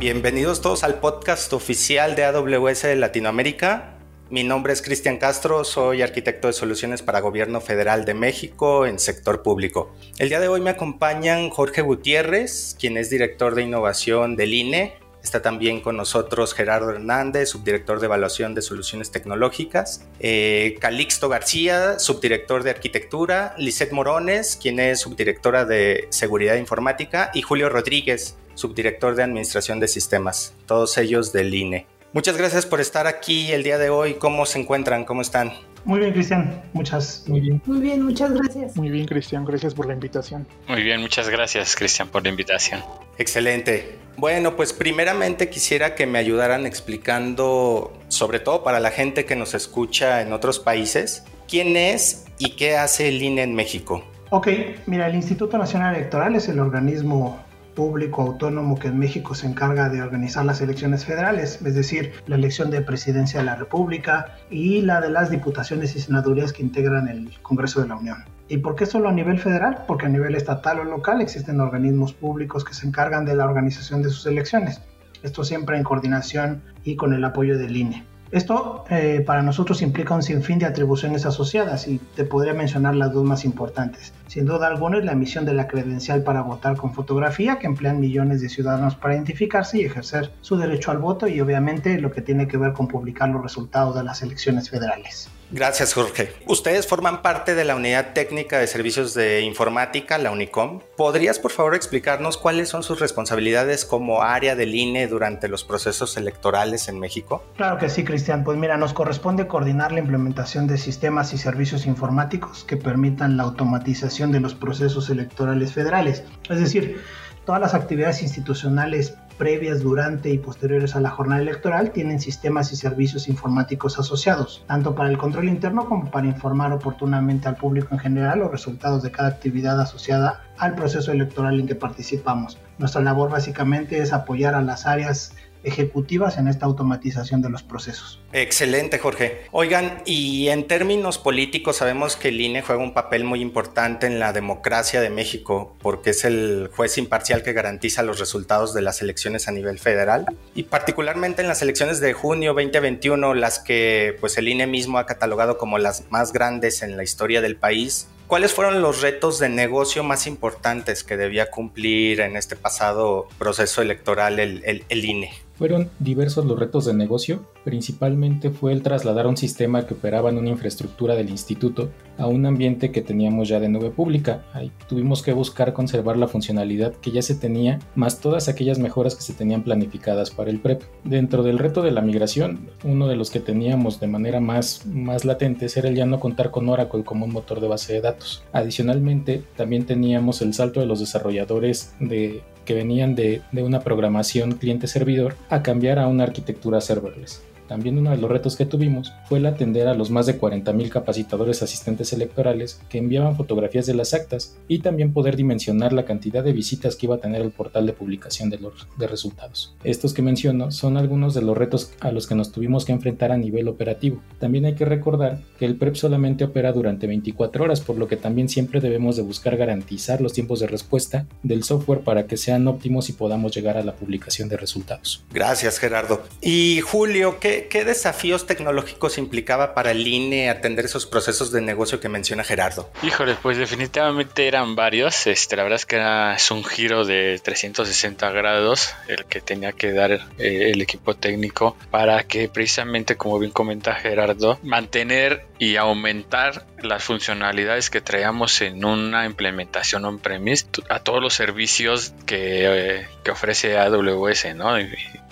Bienvenidos todos al podcast oficial de AWS de Latinoamérica. Mi nombre es Cristian Castro, soy arquitecto de soluciones para Gobierno Federal de México en sector público. El día de hoy me acompañan Jorge Gutiérrez, quien es director de innovación del INE. Está también con nosotros Gerardo Hernández, subdirector de evaluación de soluciones tecnológicas. Eh, Calixto García, subdirector de arquitectura. Lisette Morones, quien es subdirectora de seguridad informática. Y Julio Rodríguez, subdirector de administración de sistemas. Todos ellos del INE. Muchas gracias por estar aquí el día de hoy. ¿Cómo se encuentran? ¿Cómo están? Muy bien, Cristian. Muchas. Muy bien. Muy bien, muchas gracias. Muy bien, Cristian. Gracias por la invitación. Muy bien, muchas gracias, Cristian, por la invitación. Excelente. Bueno, pues primeramente quisiera que me ayudaran explicando, sobre todo para la gente que nos escucha en otros países, quién es y qué hace el INE en México. Ok, mira, el Instituto Nacional Electoral es el organismo público autónomo que en México se encarga de organizar las elecciones federales, es decir, la elección de presidencia de la República y la de las diputaciones y senadurías que integran el Congreso de la Unión. ¿Y por qué solo a nivel federal? Porque a nivel estatal o local existen organismos públicos que se encargan de la organización de sus elecciones. Esto siempre en coordinación y con el apoyo del INE. Esto eh, para nosotros implica un sinfín de atribuciones asociadas y te podría mencionar las dos más importantes. Sin duda alguna es la emisión de la credencial para votar con fotografía que emplean millones de ciudadanos para identificarse y ejercer su derecho al voto y obviamente lo que tiene que ver con publicar los resultados de las elecciones federales. Gracias, Jorge. Ustedes forman parte de la Unidad Técnica de Servicios de Informática, la UNICOM. ¿Podrías, por favor, explicarnos cuáles son sus responsabilidades como área del INE durante los procesos electorales en México? Claro que sí, Cristian. Pues mira, nos corresponde coordinar la implementación de sistemas y servicios informáticos que permitan la automatización de los procesos electorales federales. Es decir, todas las actividades institucionales previas, durante y posteriores a la jornada electoral tienen sistemas y servicios informáticos asociados, tanto para el control interno como para informar oportunamente al público en general los resultados de cada actividad asociada al proceso electoral en que participamos. Nuestra labor básicamente es apoyar a las áreas ejecutivas en esta automatización de los procesos. Excelente, Jorge. Oigan, y en términos políticos sabemos que el INE juega un papel muy importante en la democracia de México porque es el juez imparcial que garantiza los resultados de las elecciones a nivel federal y particularmente en las elecciones de junio 2021, las que pues el INE mismo ha catalogado como las más grandes en la historia del país. ¿Cuáles fueron los retos de negocio más importantes que debía cumplir en este pasado proceso electoral el, el, el INE? Fueron diversos los retos de negocio, principalmente fue el trasladar un sistema que operaba en una infraestructura del instituto a un ambiente que teníamos ya de nube pública. Ahí tuvimos que buscar conservar la funcionalidad que ya se tenía, más todas aquellas mejoras que se tenían planificadas para el PREP. Dentro del reto de la migración, uno de los que teníamos de manera más, más latente era el ya no contar con Oracle como un motor de base de datos. Adicionalmente, también teníamos el salto de los desarrolladores de que venían de, de una programación cliente-servidor a cambiar a una arquitectura serverless. También uno de los retos que tuvimos fue el atender a los más de 40.000 capacitadores asistentes electorales que enviaban fotografías de las actas y también poder dimensionar la cantidad de visitas que iba a tener el portal de publicación de los de resultados. Estos que menciono son algunos de los retos a los que nos tuvimos que enfrentar a nivel operativo. También hay que recordar que el PREP solamente opera durante 24 horas, por lo que también siempre debemos de buscar garantizar los tiempos de respuesta del software para que sean óptimos y podamos llegar a la publicación de resultados. Gracias, Gerardo. Y Julio, ¿qué, ¿qué, desafíos tecnológicos implicaba para el INE atender esos procesos de negocio que menciona Gerardo? Híjole, pues definitivamente eran varios. Este, la verdad es que es un giro de 360 grados el que tenía que dar eh, el equipo técnico para que precisamente, como bien comenta Gerardo, mantener y aumentar las funcionalidades que traíamos en una implementación on-premise a todos los servicios que, eh, ofrece AWS, ¿no?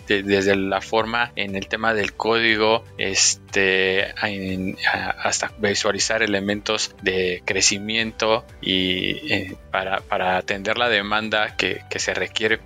Desde la forma en el tema del código este hasta visualizar elementos de crecimiento y eh, para, para, atender la demanda que, que se requiere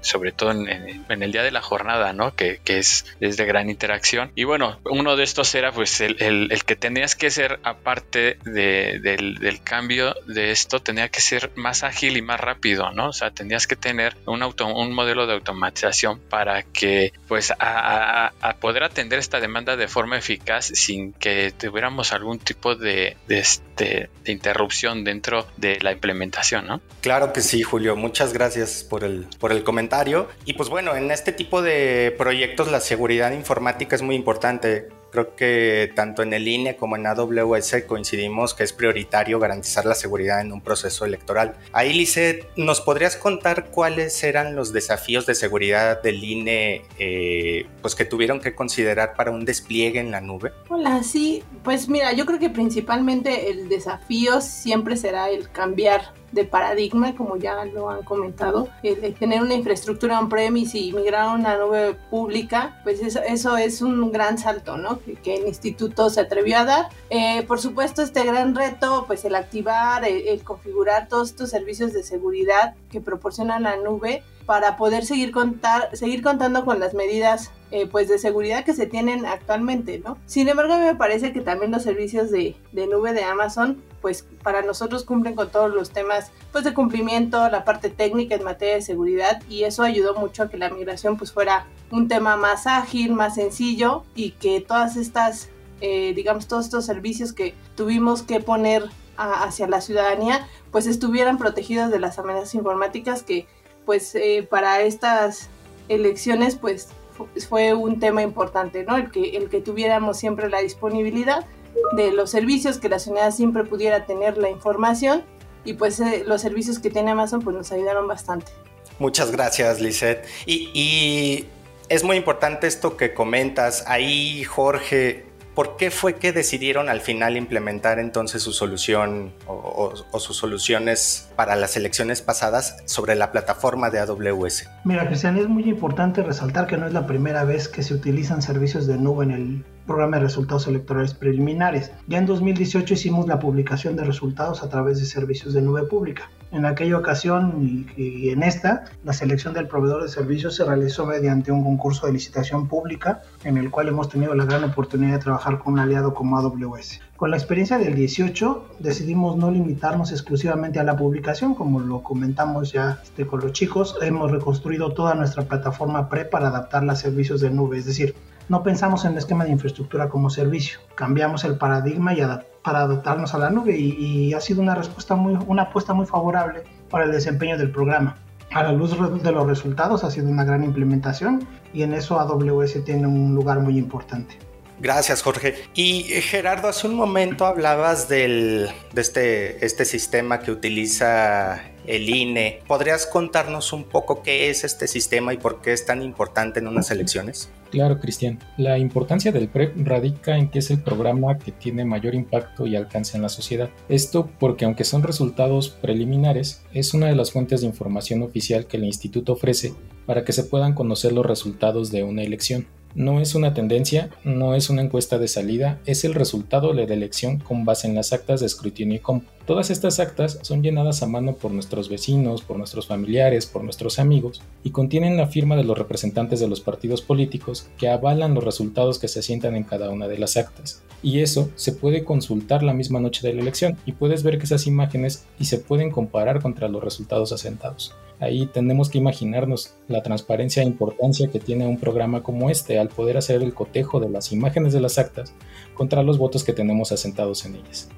sobre todo en, el día de la jornada no que, que, es, es de gran interacción. Y bueno uno de estos era pues el, el, el que tenías que ser aparte de, del, del, cambio de esto tenía que ser más ágil y más rápido no o sea tenías que tener un auto un modelo de automatización para que pues a, poder atender esta demanda de forma eficaz sin que tuviéramos algún tipo de, este, de interrupción dentro de la implementación, ¿no? Claro que sí, Julio. Muchas gracias por el, por el comentario. Y pues bueno, en este tipo de proyectos la seguridad informática es muy importante. Creo que tanto en el INE como en AWS coincidimos que es prioritario garantizar la seguridad en un proceso electoral. Ahí, Lice, ¿nos podrías contar cuáles eran los desafíos de seguridad del INE eh, pues que tuvieron que considerar para un despliegue en la nube? Hola, sí, pues mira, yo creo que principalmente el desafío siempre será el cambiar de paradigma, como ya lo han comentado, el tener una infraestructura on-premise y migrar a una nube pública, pues eso, eso es un gran salto, ¿no? Que, el instituto se atrevió a dar. Eh, por supuesto, este gran reto, pues el activar, el, configurar todos estos servicios de seguridad que proporciona la nube para poder seguir, contar, seguir contando con las medidas eh, pues de seguridad que se tienen actualmente, ¿no? Sin embargo, me parece que también los servicios de, de, nube de Amazon, pues para nosotros cumplen con todos los temas pues de cumplimiento, la parte técnica en materia de seguridad y eso ayudó mucho a que la migración pues fuera un tema más ágil, más sencillo y que todas estas, eh, digamos, todos estos servicios que tuvimos que poner hacia la ciudadanía pues estuvieran protegidos de las amenazas informáticas que pues eh, para estas elecciones pues fue un tema importante, ¿no? El que, el que tuviéramos siempre la disponibilidad de los servicios, que la ciudadanía siempre pudiera tener la información y pues eh, los servicios que tiene Amazon pues nos ayudaron bastante. Muchas gracias, Lisette. Y, y es muy importante esto que comentas. Ahí, Jorge, ¿Por qué fue que decidieron al final implementar entonces su solución o, sus soluciones para las elecciones pasadas sobre la plataforma de AWS? Mira, Cristian, es muy importante resaltar que no es la primera vez que se utilizan servicios de nube en el programa de resultados electorales preliminares. Ya en 2018 hicimos la publicación de resultados a través de servicios de nube pública. En aquella ocasión y, en esta, la selección del proveedor de servicios se realizó mediante un concurso de licitación pública en el cual hemos tenido la gran oportunidad de trabajar con un aliado como AWS. Con la experiencia del 18 decidimos no limitarnos exclusivamente a la publicación, como lo comentamos ya este, con los chicos, hemos reconstruido toda nuestra plataforma pre para adaptarla a servicios de nube, es decir, no pensamos en el esquema de infraestructura como servicio, cambiamos el paradigma y para adaptarnos a la nube y, ha sido una respuesta muy, una apuesta muy favorable para el desempeño del programa. A la luz de los resultados ha sido una gran implementación y en eso AWS tiene un lugar muy importante. Gracias, Jorge. Y eh, Gerardo, hace un momento hablabas del, de este, este sistema que utiliza el INE. ¿Podrías contarnos un poco qué es este sistema y por qué es tan importante en unas elecciones? Claro, Cristian. La importancia del PREP radica en que es el programa que tiene mayor impacto y alcance en la sociedad. Esto porque aunque son resultados preliminares, es una de las fuentes de información oficial que el instituto ofrece para que se puedan conocer los resultados de una elección. No es una tendencia, no es una encuesta de salida, es el resultado de la elección con base en las actas de escrutinio y. Todas estas actas son llenadas a mano por nuestros vecinos, por nuestros familiares, por nuestros amigos y contienen la firma de los representantes de los partidos políticos que avalan los resultados que se asientan en cada una de las actas. Y eso se puede consultar la misma noche de la elección y puedes ver que esas imágenes y se pueden comparar contra los resultados asentados. Ahí tenemos que imaginarnos la transparencia e importancia que tiene un programa como este al poder hacer el cotejo de las imágenes de las actas contra los votos que tenemos asentados en ellas.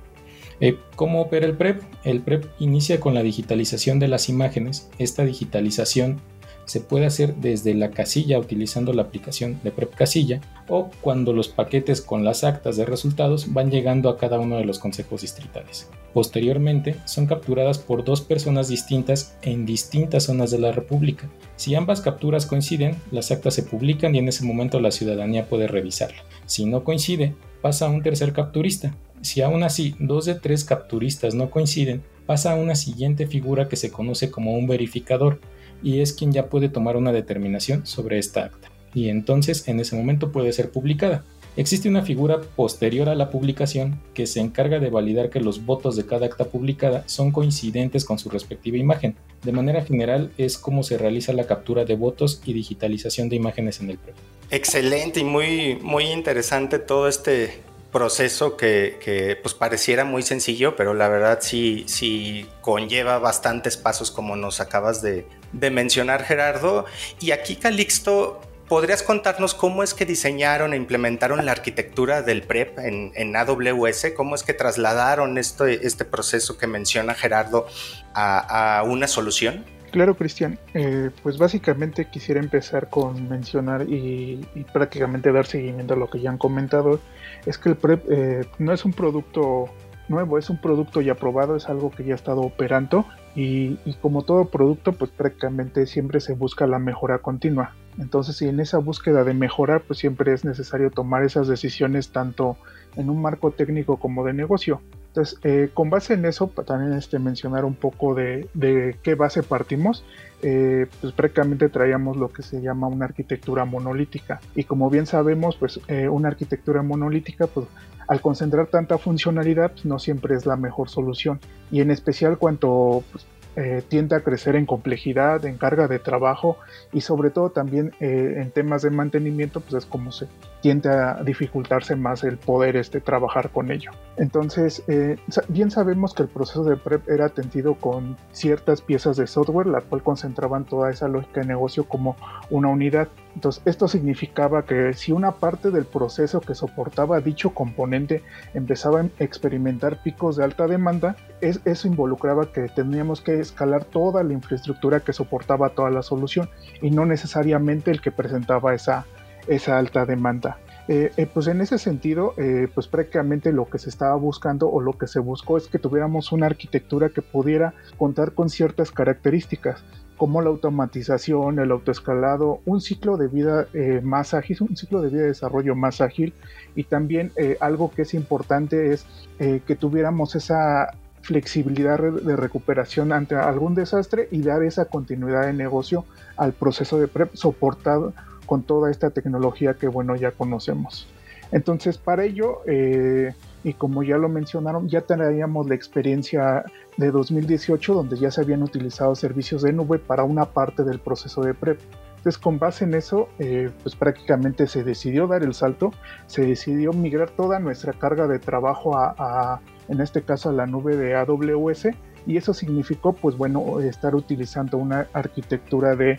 Eh, ¿Cómo opera el PREP? El PREP inicia con la digitalización de las imágenes. Esta digitalización se puede hacer desde la casilla utilizando la aplicación de Prep Casilla o cuando los paquetes con las actas de resultados van llegando a cada uno de los consejos distritales. Posteriormente son capturadas por dos personas distintas en distintas zonas de la República. Si ambas capturas coinciden, las actas se publican y en ese momento la ciudadanía puede revisarla. Si no coincide, pasa a un tercer capturista. Si aún así dos de tres capturistas no coinciden, pasa a una siguiente figura que se conoce como un verificador y es quien ya puede tomar una determinación sobre esta acta. Y entonces en ese momento puede ser publicada. Existe una figura posterior a la publicación que se encarga de validar que los votos de cada acta publicada son coincidentes con su respectiva imagen. De manera general es como se realiza la captura de votos y digitalización de imágenes en el PREP. Excelente y muy, muy interesante todo este proceso que, pues pareciera muy sencillo, pero la verdad sí, sí conlleva bastantes pasos como nos acabas de, de mencionar Gerardo. Y aquí Calixto ¿podrías contarnos cómo es que diseñaron e implementaron la arquitectura del PREP en, AWS? ¿Cómo es que trasladaron este, este proceso que menciona Gerardo a, una solución? Claro, Cristian. Eh, pues básicamente quisiera empezar con mencionar y, prácticamente dar seguimiento a lo que ya han comentado. Es que el PREP eh, no es un producto nuevo, es un producto ya probado, es algo que ya ha estado operando y, como todo producto, pues prácticamente siempre se busca la mejora continua. Entonces, si en esa búsqueda de mejorar, pues siempre es necesario tomar esas decisiones tanto en un marco técnico como de negocio. Entonces, eh, con base en eso, también este, mencionar un poco de, de qué base partimos. Eh, pues prácticamente traíamos lo que se llama una arquitectura monolítica. Y como bien sabemos, pues eh, una arquitectura monolítica, pues al concentrar tanta funcionalidad, pues, no siempre es la mejor solución. Y en especial cuanto pues, eh, tiende a crecer en complejidad, en carga de trabajo y sobre todo también eh, en temas de mantenimiento, pues es como se tiende a dificultarse más el poder este, trabajar con ello. Entonces, eh, bien sabemos que el proceso de PREP era atendido con ciertas piezas de software, la cual concentraban toda esa lógica de negocio como una unidad. Entonces, esto significaba que si una parte del proceso que soportaba dicho componente empezaba a experimentar picos de alta demanda, eso involucraba que teníamos que escalar toda la infraestructura que soportaba toda la solución y no necesariamente el que presentaba esa, esa alta demanda. Eh, eh, pues en ese sentido, eh, pues prácticamente lo que se estaba buscando o lo que se buscó es que tuviéramos una arquitectura que pudiera contar con ciertas características como la automatización, el autoescalado, un ciclo de vida más ágil, un ciclo de vida de desarrollo más ágil y también algo que es importante es que tuviéramos esa flexibilidad de recuperación ante algún desastre y dar esa continuidad de negocio al proceso de PREP soportado con toda esta tecnología que bueno ya conocemos. Entonces para ello, eh, y como ya lo mencionaron, ya traíamos la experiencia de 2018 donde ya se habían utilizado servicios de nube para una parte del proceso de PREP. Entonces, con base en eso, eh, pues prácticamente se decidió dar el salto, se decidió migrar toda nuestra carga de trabajo a, en este caso, a la nube de AWS, y eso significó, pues bueno, estar utilizando una arquitectura de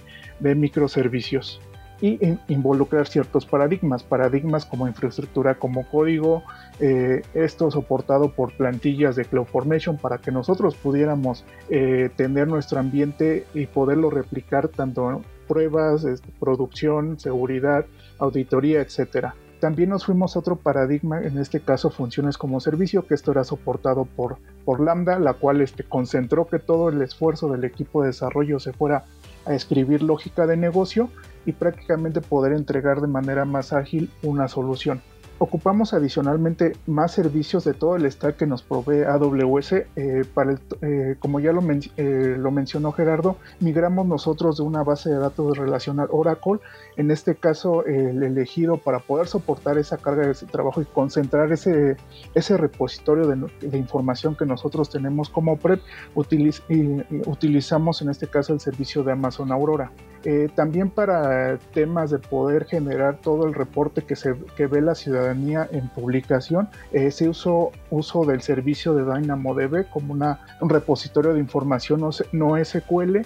microservicios y involucrar ciertos paradigmas, paradigmas como infraestructura como código, eh, esto soportado por plantillas de CloudFormation para que nosotros pudiéramos eh, tener nuestro ambiente y poderlo replicar tanto en pruebas, este, producción, seguridad, auditoría, etcétera. También nos fuimos a otro paradigma, en este caso funciones como servicio, que esto era soportado por, por Lambda, la cual este, concentró que todo el esfuerzo del equipo de desarrollo se fuera a escribir lógica de negocio y prácticamente poder entregar de manera más ágil una solución ocupamos adicionalmente más servicios de todo el stack que nos provee AWS. Eh, para eh, como ya lo, eh, lo, mencionó Gerardo, migramos nosotros de una base de datos relacional Oracle, en este caso el elegido para poder soportar esa carga de trabajo y concentrar ese, ese repositorio de, información que nosotros tenemos como PREP, utilizamos en este caso el servicio de Amazon Aurora. También para temas de poder generar todo el reporte que, se, que ve la ciudadanía en publicación, eh, se uso del servicio de DynamoDB como una, un repositorio de información no, SQL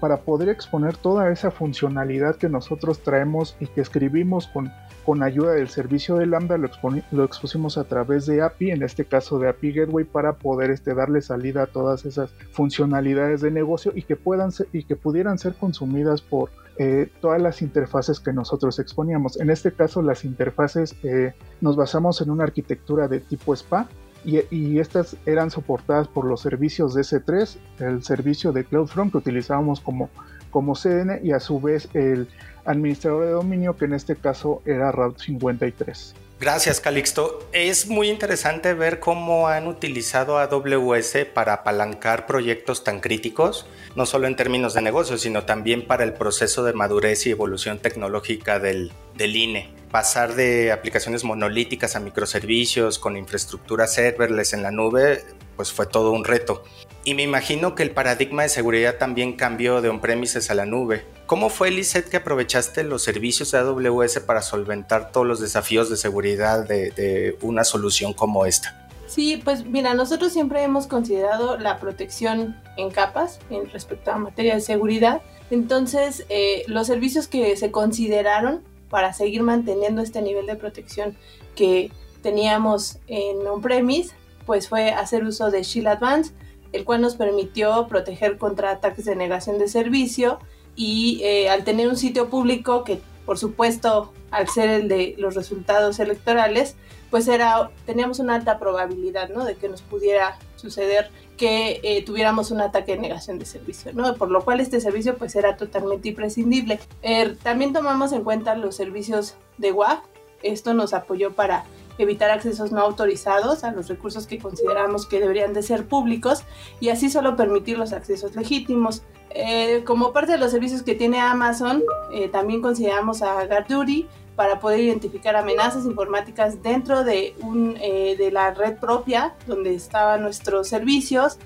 para poder exponer toda esa funcionalidad que nosotros traemos y que escribimos con, con ayuda del servicio de Lambda, lo, lo, expusimos a través de API, en este caso de API Gateway, para poder este, darle salida a todas esas funcionalidades de negocio y que, puedan y que pudieran ser consumidas por, eh, todas las interfaces que nosotros exponíamos. En este caso, las interfaces eh, nos basamos en una arquitectura de tipo SPA y, estas eran soportadas por los servicios de S3, el servicio de CloudFront que utilizábamos como, como CDN y a su vez el administrador de dominio que en este caso era Route 53. Gracias, Calixto. Es muy interesante ver cómo han utilizado AWS para apalancar proyectos tan críticos, no solo en términos de negocio, sino también para el proceso de madurez y evolución tecnológica del, del INE. Pasar de aplicaciones monolíticas a microservicios con infraestructura serverless en la nube, pues fue todo un reto. Y me imagino que el paradigma de seguridad también cambió de on-premises a la nube. ¿Cómo fue, Lizeth, que aprovechaste los servicios de AWS para solventar todos los desafíos de seguridad de, una solución como esta? Sí, pues mira, nosotros siempre hemos considerado la protección en capas en respecto a materia de seguridad Entonces, eh, los servicios que se consideraron para seguir manteniendo este nivel de protección que teníamos en on-premise, pues fue hacer uso de Shield Advance, el cual nos permitió proteger contra ataques de negación de servicio y eh, al tener un sitio público que por supuesto al ser el de los resultados electorales, pues era, teníamos una alta probabilidad, ¿no? De que nos pudiera suceder que eh, tuviéramos un ataque de negación de servicio, ¿no? Por lo cual este servicio pues era totalmente imprescindible. Er, también tomamos en cuenta los servicios de WAF. Esto nos apoyó para evitar accesos no autorizados a los recursos que consideramos que deberían de ser públicos y así solo permitir los accesos legítimos. Eh, como parte de los servicios que tiene Amazon, eh, también consideramos a GuardDuty para poder identificar amenazas informáticas dentro de, un, eh, de la red propia donde estaban nuestros servicios,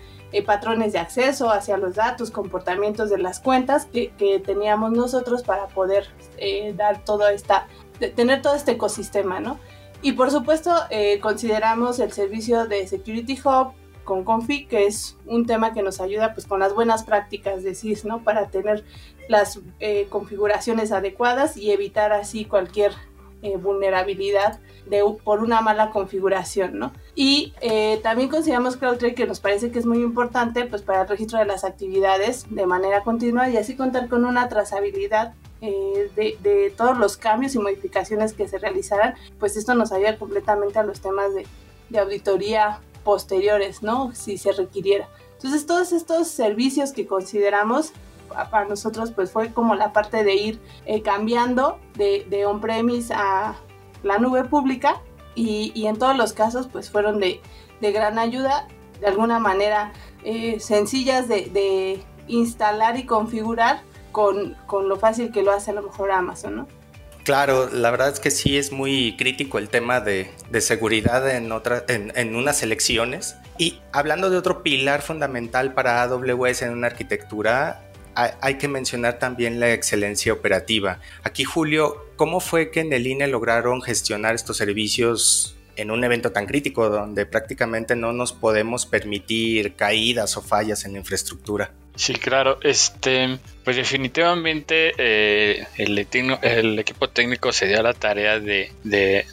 patrones de acceso hacia los datos, comportamientos de las cuentas que, que teníamos nosotros para poder dar toda esta, tener todo este ecosistema, ¿no? Y por supuesto, eh, consideramos el servicio de Security Hub con Config, que es un tema que nos ayuda pues con las buenas prácticas de SIS, ¿no? Para tener las eh, configuraciones adecuadas y evitar así cualquier eh, vulnerabilidad de, por una mala configuración, ¿no? Y también consideramos CrowdStrike que nos parece que es muy importante pues para el registro de las actividades de manera continua y así contar con una trazabilidad eh, de, todos los cambios y modificaciones que se realizaran, pues esto nos ayuda completamente a los temas de, auditoría posteriores, ¿no? Si se requiriera. Entonces, todos estos servicios que consideramos para nosotros, pues fue como la parte de ir eh, cambiando de, on-premise a la nube pública y, en todos los casos, pues fueron de, gran ayuda, de alguna manera eh, sencillas de instalar y configurar con, lo fácil que lo hace a lo mejor Amazon, ¿no? Claro, la verdad es que sí es muy crítico el tema de, seguridad en, en, unas elecciones. Y hablando de otro pilar fundamental para AWS en una arquitectura, hay, hay, que mencionar también la excelencia operativa. Aquí, Julio, ¿cómo fue que en el INE lograron gestionar estos servicios en un evento tan crítico donde prácticamente no nos podemos permitir caídas o fallas en la infraestructura? Sí, claro. Este, pues definitivamente eh, el, equipo técnico se dio la tarea de,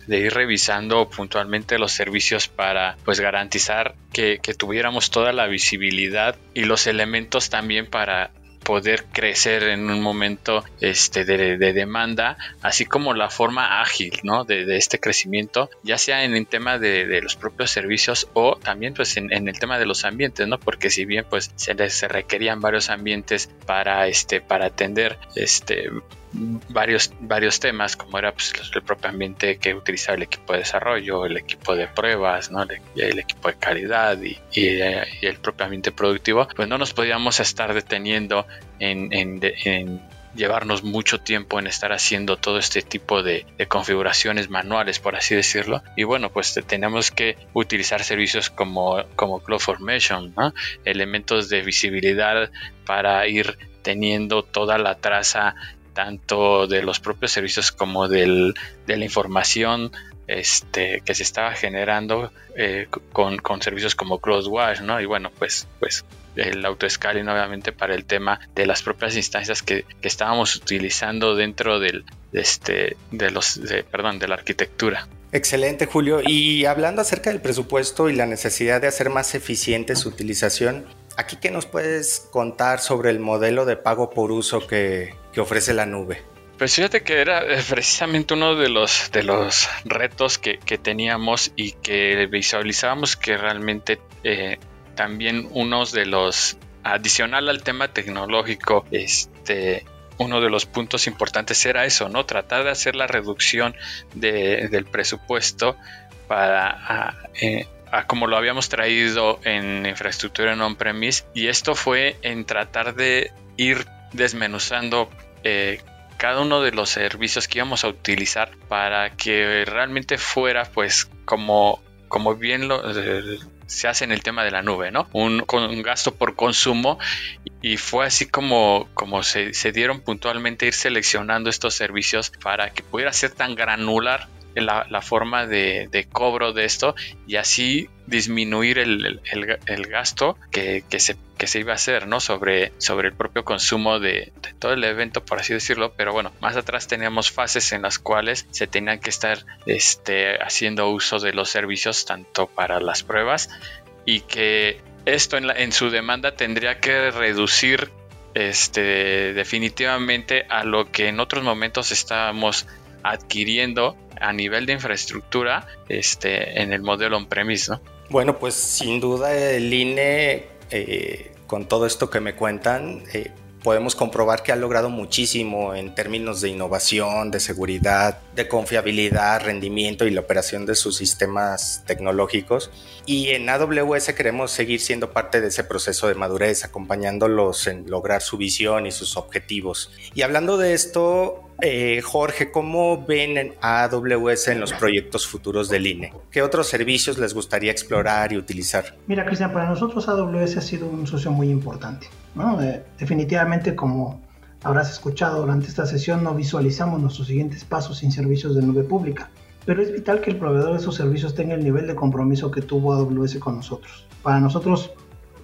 ir revisando puntualmente los servicios para pues garantizar que tuviéramos toda la visibilidad y los elementos también para poder crecer en un momento este, de, demanda, así como la forma ágil ¿no? de, este crecimiento, ya sea en el tema de, los propios servicios o también pues en, el tema de los ambientes, ¿no? porque si bien pues se, se requerían varios ambientes para, este, para atender este, varios, varios temas, como era pues, el propio ambiente que utilizaba el equipo de desarrollo, el equipo de pruebas, ¿no? el, equipo de calidad y, el propio ambiente productivo, pues no nos podíamos estar deteniendo en, llevarnos mucho tiempo en estar haciendo todo este tipo de, configuraciones manuales, por así decirlo. Y bueno, pues tenemos que utilizar servicios como, como CloudFormation, ¿no? elementos de visibilidad para ir teniendo toda la traza tanto de los propios servicios como del, de la información este, que se estaba generando eh, con, servicios como CloudWatch, ¿no? Y bueno, pues, pues el autoscaling obviamente para el tema de las propias instancias que, estábamos utilizando dentro del, este, de los, perdón, de la arquitectura. Excelente, Julio. Y hablando acerca del presupuesto y la necesidad de hacer más eficiente su utilización, Aquí, ¿qué nos puedes contar sobre el modelo de pago por uso que, ofrece la nube? Pues fíjate que era eh, precisamente uno de los, de los retos que, teníamos y que visualizábamos que realmente eh, también unos de los, adicional al tema tecnológico, este, uno de los puntos importantes era eso, ¿no? Tratar de hacer la reducción del presupuesto para eh, como lo habíamos traído en infraestructura en on-premise y esto fue en tratar de ir desmenuzando eh, cada uno de los servicios que íbamos a utilizar para que realmente fuera pues como, como bien lo, eh, se hace en el tema de la nube, ¿no? Un, un gasto por consumo y fue así como, como se, se dieron puntualmente ir seleccionando estos servicios para que pudiera ser tan granular la, forma de, cobro de esto y así disminuir el, gasto que, se, que se iba a hacer ¿no? sobre, sobre el propio consumo de, todo el evento, por así decirlo, pero bueno, más atrás teníamos fases en las cuales se tenían que estar este, haciendo uso de los servicios tanto para las pruebas y que esto en, en su demanda tendría que reducir este, definitivamente a lo que en otros momentos estábamos adquiriendo a nivel de infraestructura este, en el modelo on-premise, ¿no? Bueno, pues sin duda el INE, eh, con todo esto que me cuentan, eh, podemos comprobar que ha logrado muchísimo en términos de innovación, de seguridad, de confiabilidad, rendimiento y la operación de sus sistemas tecnológicos. Y en AWS queremos seguir siendo parte de ese proceso de madurez, acompañándolos en lograr su visión y sus objetivos. Y hablando de esto, eh, Jorge, ¿cómo ven a AWS en los proyectos futuros del INE? ¿Qué otros servicios les gustaría explorar y utilizar? Mira, Cristian, para nosotros AWS ha sido un socio muy importante. Eh, definitivamente, como habrás escuchado durante esta sesión, no visualizamos nuestros siguientes pasos sin servicios de nube pública. Pero es vital que el proveedor de esos servicios tenga el nivel de compromiso que tuvo AWS con nosotros. Para nosotros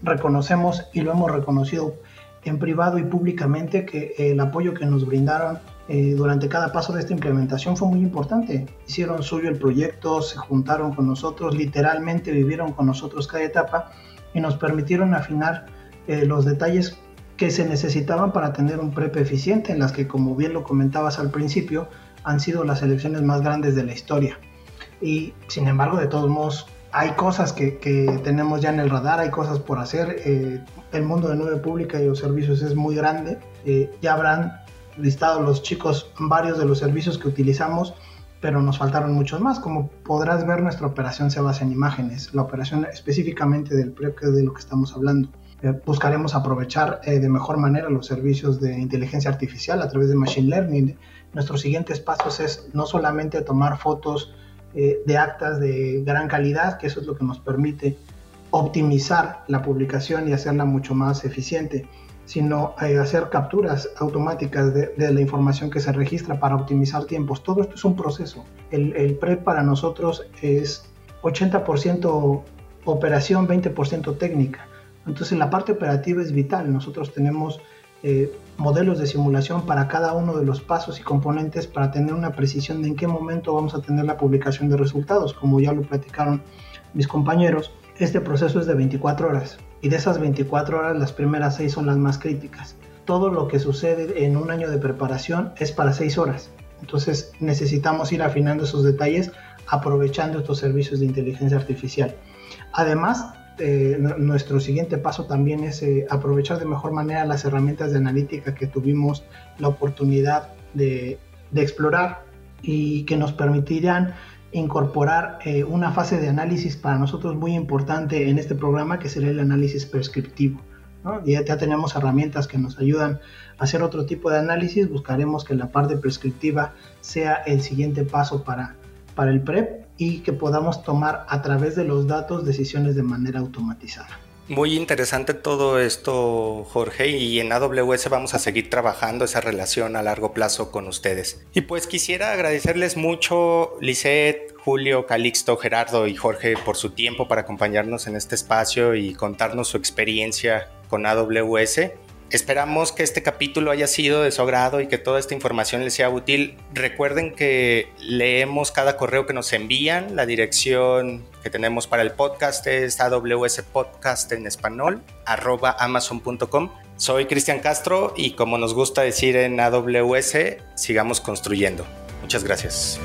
reconocemos y lo hemos reconocido en privado y públicamente que el apoyo que nos brindaron eh, durante cada paso de esta implementación fue muy importante. Hicieron suyo el proyecto, se juntaron con nosotros, literalmente vivieron con nosotros cada etapa y nos permitieron afinar eh, los detalles que se necesitaban para tener un PREP eficiente, en las que, como bien lo comentabas al principio, han sido las elecciones más grandes de la historia. Y sin embargo, de todos modos, hay cosas que, que tenemos ya en el radar, hay cosas por hacer. Eh, el mundo de nube pública y los servicios es muy grande. Ya habrán listado los chicos varios de los servicios que utilizamos, pero nos faltaron muchos más. Como podrás ver, nuestra operación se basa en imágenes, la operación específicamente del PREP, de lo que estamos hablando. Eh, buscaremos aprovechar eh, de mejor manera los servicios de inteligencia artificial a través de Machine Learning. Nuestros siguientes pasos es no solamente tomar fotos eh, de actas de gran calidad, que eso es lo que nos permite optimizar la publicación y hacerla mucho más eficiente, sino hacer capturas automáticas de, la información que se registra para optimizar tiempos. Todo esto es un proceso. El, el PREP para nosotros es 80% operación, 20% técnica entonces la parte operativa es vital. Nosotros tenemos eh, modelos de simulación para cada uno de los pasos y componentes para tener una precisión de en qué momento vamos a tener la publicación de resultados. Como ya lo platicaron mis compañeros, este proceso es de 24 horas y de esas 24 horas las primeras 6 son las más críticas. Todo lo que sucede en un año de preparación es para 6 horas. Entonces necesitamos ir afinando esos detalles aprovechando estos servicios de inteligencia artificial. Además, eh, nuestro siguiente paso también es eh, aprovechar de mejor manera las herramientas de analítica que tuvimos la oportunidad de, explorar y que nos permitirán incorporar eh, una fase de análisis para nosotros muy importante en este programa que sería el análisis prescriptivo. Ya, ya tenemos herramientas que nos ayudan a hacer otro tipo de análisis, buscaremos que la parte prescriptiva sea el siguiente paso para, para el PREP y que podamos tomar a través de los datos decisiones de manera automatizada. Muy interesante todo esto, Jorge, y en AWS vamos a seguir trabajando esa relación a largo plazo con ustedes. Y pues quisiera agradecerles mucho, Lisette, Julio, Calixto, Gerardo y Jorge por su tiempo para acompañarnos en este espacio y contarnos su experiencia con AWS. Esperamos que este capítulo haya sido de su agrado y que toda esta información les sea útil. Recuerden que leemos cada correo que nos envían. La dirección que tenemos para el podcast es AWS Podcast en español, arroba amazon.com. Soy Cristian Castro y como nos gusta decir en AWS, sigamos construyendo. Muchas gracias.